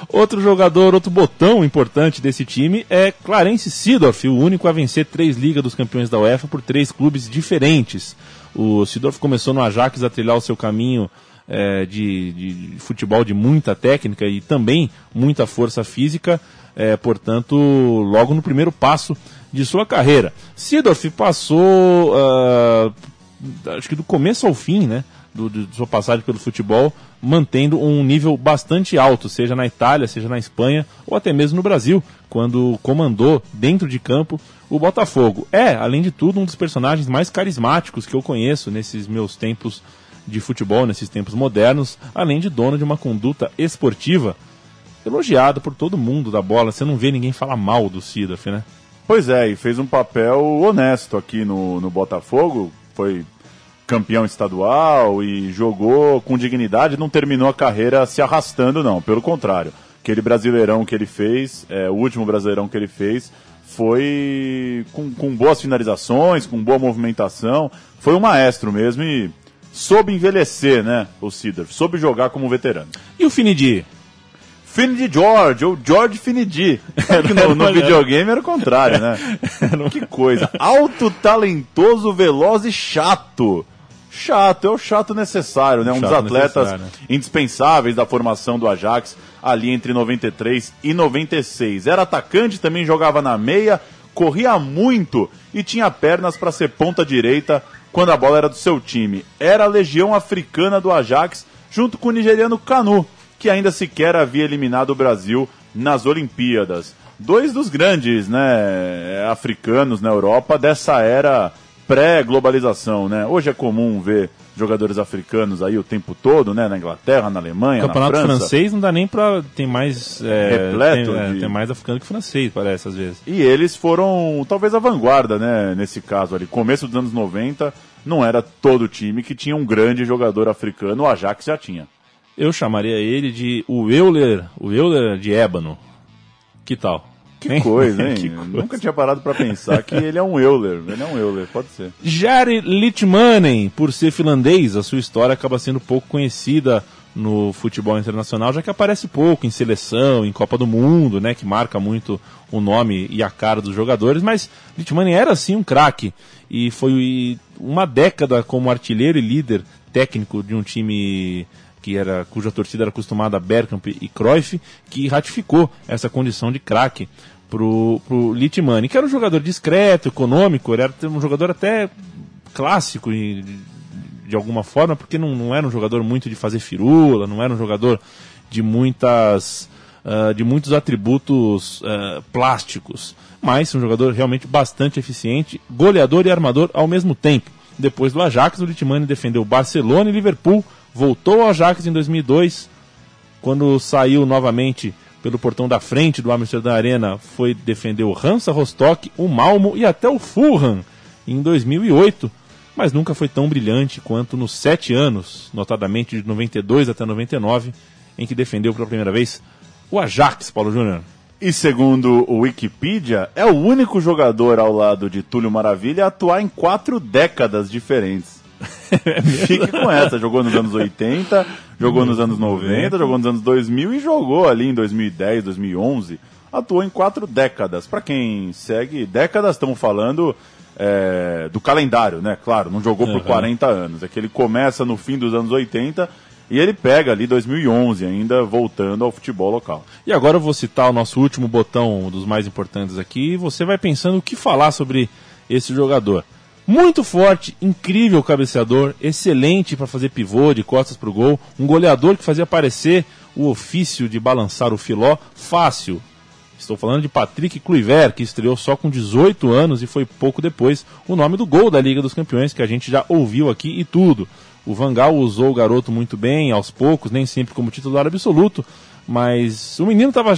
Outro jogador, outro botão importante desse time é Clarence Seedorf, o único a vencer três Ligas dos Campeões da UEFA por três clubes diferentes. O Sidorf começou no Ajax a trilhar o seu caminho é, de, de, futebol de muita técnica e também muita força física, é, portanto, logo no primeiro passo de sua carreira. Sidorf passou, uh, acho que do começo ao fim, né? Do, de sua passagem pelo futebol, mantendo um nível bastante alto, seja na Itália, seja na Espanha ou até mesmo no Brasil, quando comandou dentro de campo o Botafogo. É, além de tudo, um dos personagens mais carismáticos que eu conheço nesses meus tempos de futebol, nesses tempos modernos, além de dono de uma conduta esportiva elogiada por todo mundo da bola. Você não vê ninguém falar mal do Sidorf, né? Pois é, e fez um papel honesto aqui no, no Botafogo. Foi campeão estadual e jogou com dignidade, não terminou a carreira se arrastando, não. Pelo contrário, aquele brasileirão que ele fez, é, o último brasileirão que ele fez, foi com, com boas finalizações, com boa movimentação. Foi um maestro mesmo e soube envelhecer, né, o Cedar. Soube jogar como veterano. E o Finidi? Finidi George, ou George Finidi. É no, no videogame era o contrário, né? que coisa. Alto, talentoso, veloz e chato. Chato, é o chato necessário, né? Um dos atletas indispensáveis da formação do Ajax ali entre 93 e 96. Era atacante, também jogava na meia, corria muito e tinha pernas para ser ponta direita quando a bola era do seu time. Era a legião africana do Ajax, junto com o nigeriano Canu, que ainda sequer havia eliminado o Brasil nas Olimpíadas. Dois dos grandes, né, africanos na Europa dessa era pré-globalização, né? Hoje é comum ver jogadores africanos aí o tempo todo, né? Na Inglaterra, na Alemanha, o campeonato na França. francês não dá nem para tem mais é, repleto, tem, é, de... tem, mais africano que francês, parece às vezes. E eles foram talvez a vanguarda, né? Nesse caso ali, começo dos anos 90, não era todo time que tinha um grande jogador africano, o Ajax já tinha. Eu chamaria ele de o Euler, o Euler de ébano. Que tal? Que coisa, hein? Que coisa. Nunca tinha parado pra pensar que ele é um Euler. Ele é um Euler, pode ser. Jari Litmanen, por ser finlandês, a sua história acaba sendo pouco conhecida no futebol internacional, já que aparece pouco em seleção, em Copa do Mundo, né, que marca muito o nome e a cara dos jogadores, mas Litmanen era sim um craque e foi uma década como artilheiro e líder técnico de um time que era cuja torcida era acostumada a Bergkamp e Cruyff, que ratificou essa condição de craque pro, pro Litmanen, que era um jogador discreto, econômico, ele era um jogador até clássico e de alguma forma, porque não, não era um jogador muito de fazer firula, não era um jogador de muitas uh, de muitos atributos uh, plásticos, mas um jogador realmente bastante eficiente, goleador e armador ao mesmo tempo. Depois do Ajax, o Litmani defendeu Barcelona e Liverpool, voltou ao Ajax em 2002, quando saiu novamente pelo portão da frente do Amsterdã Arena, foi defender o Hansa Rostock, o Malmo e até o Fulham em 2008 mas nunca foi tão brilhante quanto nos sete anos, notadamente de 92 até 99, em que defendeu pela primeira vez o Ajax, Paulo Júnior. E segundo o Wikipedia, é o único jogador ao lado de Túlio Maravilha a atuar em quatro décadas diferentes. Fique com essa, jogou nos anos 80, jogou nos anos 90, jogou nos anos 2000 e jogou ali em 2010, 2011. Atuou em quatro décadas. Para quem segue, décadas estamos falando é, do calendário, né? Claro, não jogou por 40 anos. É que ele começa no fim dos anos 80 e ele pega ali 2011 ainda, voltando ao futebol local. E agora eu vou citar o nosso último botão, um dos mais importantes aqui, e você vai pensando o que falar sobre esse jogador. Muito forte, incrível cabeceador, excelente para fazer pivô de costas para o gol, um goleador que fazia aparecer o ofício de balançar o filó fácil, Estou falando de Patrick Kluivert, que estreou só com 18 anos e foi pouco depois o nome do gol da Liga dos Campeões, que a gente já ouviu aqui e tudo. O Vangal usou o garoto muito bem, aos poucos, nem sempre como titular absoluto, mas o menino estava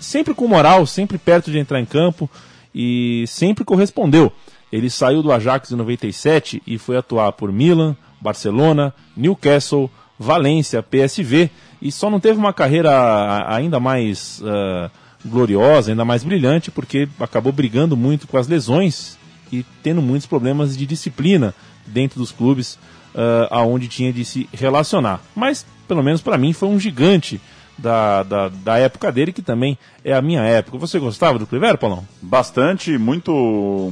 sempre com moral, sempre perto de entrar em campo e sempre correspondeu. Ele saiu do Ajax em 97 e foi atuar por Milan, Barcelona, Newcastle, Valência, PSV e só não teve uma carreira ainda mais uh, gloriosa, ainda mais brilhante, porque acabou brigando muito com as lesões e tendo muitos problemas de disciplina dentro dos clubes uh, aonde tinha de se relacionar. Mas, pelo menos para mim, foi um gigante da, da, da, época dele, que também é a minha época. Você gostava do Cliver, Paulão? Bastante, muito,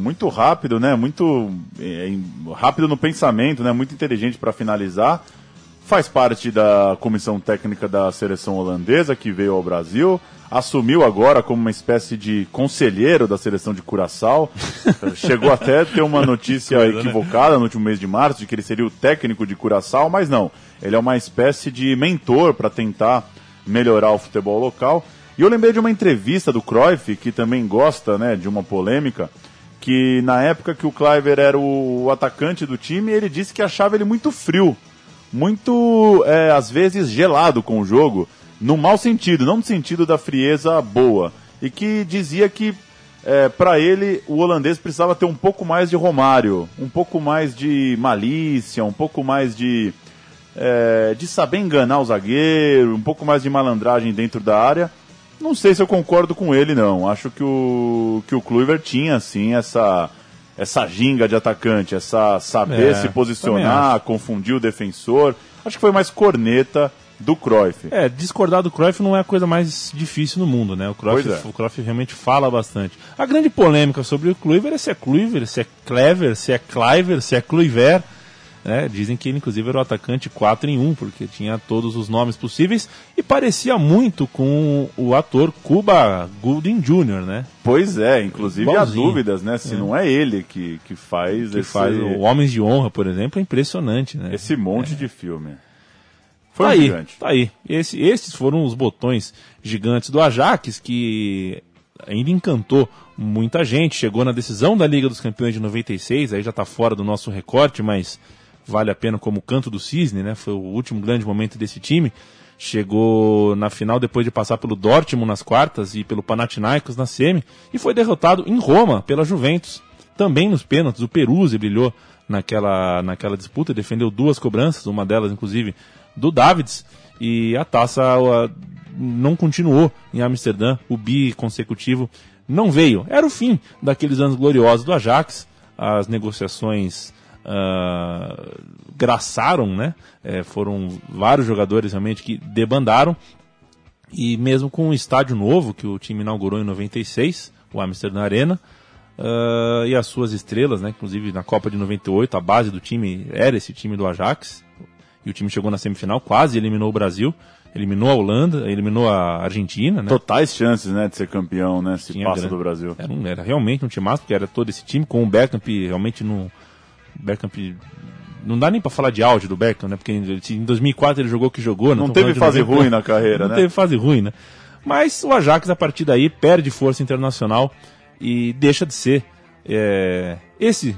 muito rápido, né? Muito é, rápido no pensamento, né? Muito inteligente para finalizar. Faz parte da comissão técnica da seleção holandesa que veio ao Brasil assumiu agora como uma espécie de conselheiro da seleção de Curaçao. Chegou até a ter uma notícia coisa, né? equivocada né? no último mês de março de que ele seria o técnico de Curaçao, mas não. Ele é uma espécie de mentor para tentar melhorar o futebol local. E eu lembrei de uma entrevista do Cruyff, que também gosta né, de uma polêmica, que na época que o Cliver era o atacante do time, ele disse que achava ele muito frio, muito, é, às vezes, gelado com o jogo no mau sentido, não no sentido da frieza boa. E que dizia que é, para ele o holandês precisava ter um pouco mais de Romário, um pouco mais de malícia, um pouco mais de, é, de saber enganar o zagueiro, um pouco mais de malandragem dentro da área. Não sei se eu concordo com ele, não. Acho que o, que o Kluivert tinha, assim, essa, essa ginga de atacante, essa saber é, se posicionar, confundir o defensor. Acho que foi mais corneta do Cruyff. É, discordar do Cruyff não é a coisa mais difícil no mundo, né? O Cruyff, é. o Cruyff realmente fala bastante. A grande polêmica sobre o Kluivert é se é Kluivert, se é Clever, se é Cliver, se é Kluivert. Né? Dizem que ele, inclusive, era o atacante 4 em 1, porque tinha todos os nomes possíveis e parecia muito com o ator Cuba Gooding Jr., né? Pois é, inclusive Igualzinho. há dúvidas, né? Se é. não é ele que, que faz que esse... faz o Homens de Honra, por exemplo, é impressionante, né? Esse monte é. de filme. Foi tá um aí, gigante. Tá aí. Esse, esses foram os botões gigantes do Ajax que ainda encantou muita gente. Chegou na decisão da Liga dos Campeões de 96, aí já está fora do nosso recorte, mas vale a pena como canto do cisne, né? Foi o último grande momento desse time. Chegou na final depois de passar pelo Dortmund nas quartas e pelo Panathinaikos na semi e foi derrotado em Roma pela Juventus. Também nos pênaltis, o Peruzzi brilhou naquela, naquela disputa, defendeu duas cobranças, uma delas inclusive do Davids e a taça não continuou em Amsterdã, o bi consecutivo não veio. Era o fim daqueles anos gloriosos do Ajax. As negociações uh, graçaram, né? É, foram vários jogadores realmente que debandaram. E mesmo com um estádio novo que o time inaugurou em 96, o Amsterdã Arena, uh, e as suas estrelas, né? Inclusive na Copa de 98, a base do time era esse time do Ajax. E o time chegou na semifinal, quase eliminou o Brasil eliminou a Holanda, eliminou a Argentina, né? Totais chances, né, de ser campeão, né, se Tinha passa grande. do Brasil. Era, um, era realmente um time massa, porque era todo esse time, com o Beckham realmente no... Beckham não dá nem para falar de auge do Beckham, né? Porque em 2004 ele jogou o que jogou. Não, não teve fase ruim na carreira, não né? Não teve fase ruim, né? Mas o Ajax, a partir daí, perde força internacional e deixa de ser é, esse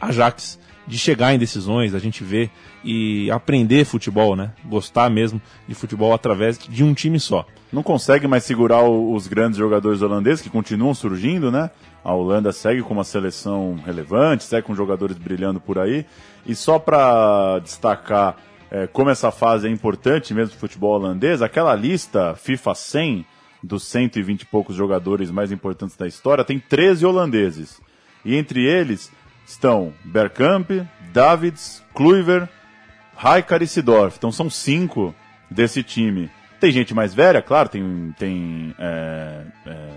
Ajax de chegar em decisões, a gente vê e aprender futebol, né? Gostar mesmo de futebol através de um time só. Não consegue mais segurar os grandes jogadores holandeses que continuam surgindo, né? A Holanda segue com uma seleção relevante, segue com jogadores brilhando por aí. E só para destacar é, como essa fase é importante mesmo do futebol holandês, aquela lista FIFA 100 dos 120 e poucos jogadores mais importantes da história tem 13 holandeses. E entre eles estão Bergkamp, Davids, Kluivert, Raikar e Sidorf. Então são cinco desse time. Tem gente mais velha, claro, tem, tem é, é,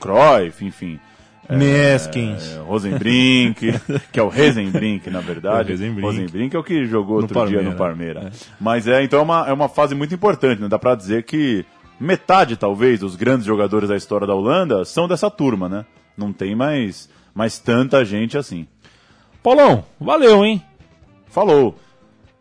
Cruyff, enfim. É, Neskins. É, Rosenbrink, que é o Rezenbrink, na verdade. Rosenbrink. Rosenbrink é o que jogou no outro dia no Parmeira. É. Mas é, então é uma, é uma fase muito importante, né? Dá pra dizer que metade, talvez, dos grandes jogadores da história da Holanda são dessa turma, né? Não tem mais, mais tanta gente assim. Paulão, valeu, hein? Falou.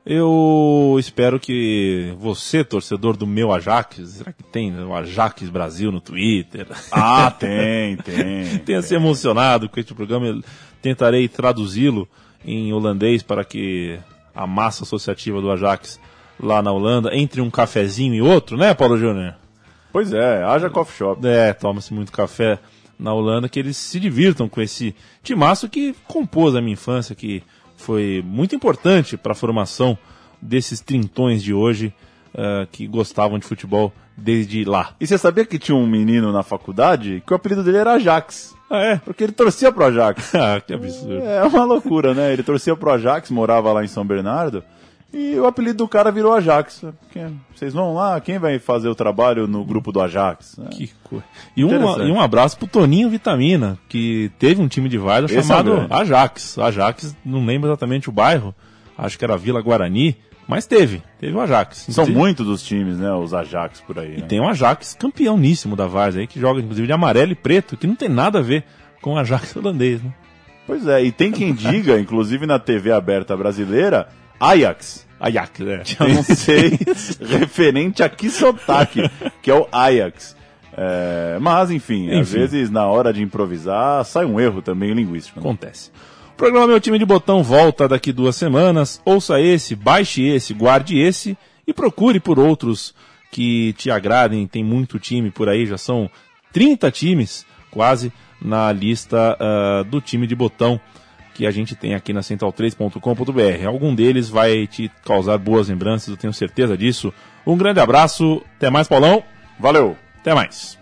Eu espero que você, torcedor do meu Ajax, será que tem o Ajax Brasil no Twitter? Ah, tem, tem. Tenha se emocionado com este programa. Eu tentarei traduzi-lo em holandês para que a massa associativa do Ajax lá na Holanda, entre um cafezinho e outro, né, Paulo Júnior? Pois é, haja coffee shop. É, toma-se muito café na Holanda, que eles se divirtam com esse timaço que compôs a minha infância, que foi muito importante para a formação desses trintões de hoje uh, que gostavam de futebol desde lá. E você sabia que tinha um menino na faculdade que o apelido dele era Ajax? Ah, é? Porque ele torcia pro Ajax. ah, que absurdo. É uma loucura, né? Ele torcia pro Ajax, morava lá em São Bernardo. E o apelido do cara virou Ajax. Vocês vão lá, quem vai fazer o trabalho no grupo do Ajax? É. Que coisa. E, um, e um abraço pro Toninho Vitamina, que teve um time de Varda é chamado é Ajax. Ajax, não lembro exatamente o bairro, acho que era Vila Guarani, mas teve, teve o Ajax. São muitos dos times, né, os Ajax por aí. E né? tem o Ajax campeãoníssimo da Varsa aí, que joga inclusive de amarelo e preto, que não tem nada a ver com o Ajax holandês, né? Pois é, e tem quem diga, inclusive na TV aberta brasileira, Ajax. Ajax, é. Eu não sei referente a que sotaque, que é o Ajax. É, mas, enfim, enfim, às vezes na hora de improvisar sai um erro também linguístico. Né? Acontece. O programa Meu Time de Botão volta daqui duas semanas. Ouça esse, baixe esse, guarde esse e procure por outros que te agradem. Tem muito time por aí, já são 30 times quase na lista uh, do time de botão que a gente tem aqui na central3.com.br. Algum deles vai te causar boas lembranças, eu tenho certeza disso. Um grande abraço, até mais, Paulão. Valeu, até mais.